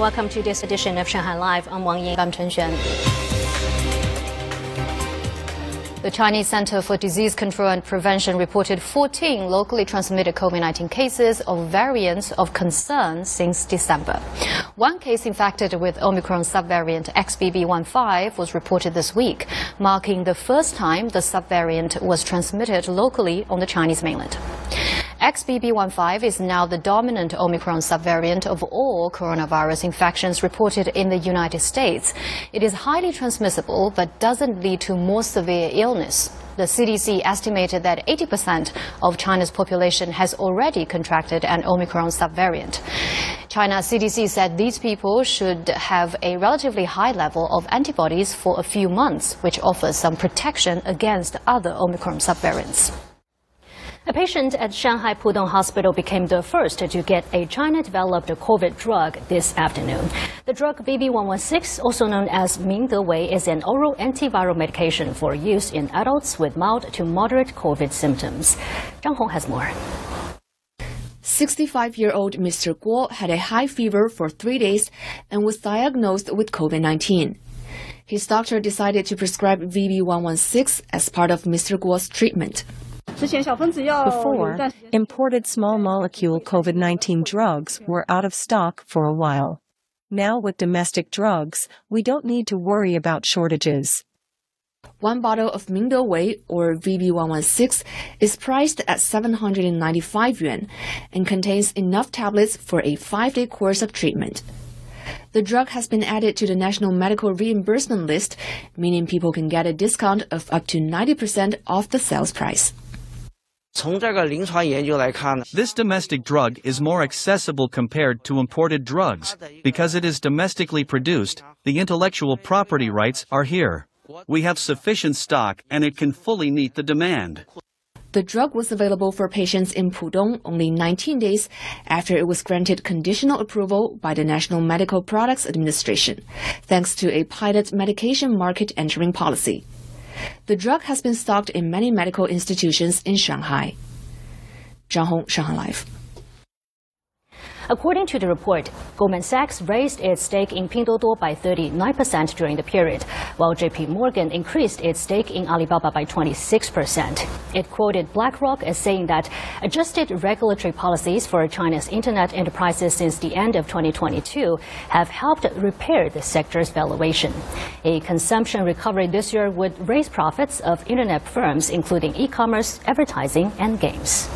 Welcome to this edition of Shanghai Live. I'm Wang Ying. I'm Chen Xuan. The Chinese Center for Disease Control and Prevention reported 14 locally transmitted COVID-19 cases of variants of concern since December. One case infected with Omicron subvariant XBB.1.5 was reported this week, marking the first time the subvariant was transmitted locally on the Chinese mainland. XBB.1.5 is now the dominant Omicron subvariant of all coronavirus infections reported in the United States. It is highly transmissible but doesn't lead to more severe illness. The CDC estimated that 80% of China's population has already contracted an Omicron subvariant. China CDC said these people should have a relatively high level of antibodies for a few months, which offers some protection against other Omicron subvariants. A patient at Shanghai Pudong Hospital became the first to get a China-developed COVID drug this afternoon. The drug VV116, also known as Mingdewei, is an oral antiviral medication for use in adults with mild to moderate COVID symptoms. Zhang Hong has more. 65-year-old Mr. Guo had a high fever for three days and was diagnosed with COVID-19. His doctor decided to prescribe VV116 as part of Mr. Guo's treatment. Before, imported small molecule COVID 19 drugs were out of stock for a while. Now, with domestic drugs, we don't need to worry about shortages. One bottle of Mingdewei or VV116 is priced at 795 yuan and contains enough tablets for a five day course of treatment. The drug has been added to the National Medical Reimbursement List, meaning people can get a discount of up to 90% off the sales price. This domestic drug is more accessible compared to imported drugs. Because it is domestically produced, the intellectual property rights are here. We have sufficient stock and it can fully meet the demand. The drug was available for patients in Pudong only 19 days after it was granted conditional approval by the National Medical Products Administration, thanks to a pilot medication market entering policy. The drug has been stocked in many medical institutions in Shanghai. Zhang Hong, Shanghai Live. According to the report, Goldman Sachs raised its stake in Pinduoduo by 39% during the period, while JP Morgan increased its stake in Alibaba by 26%. It quoted BlackRock as saying that adjusted regulatory policies for China's internet enterprises since the end of 2022 have helped repair the sector's valuation. A consumption recovery this year would raise profits of internet firms, including e-commerce, advertising, and games.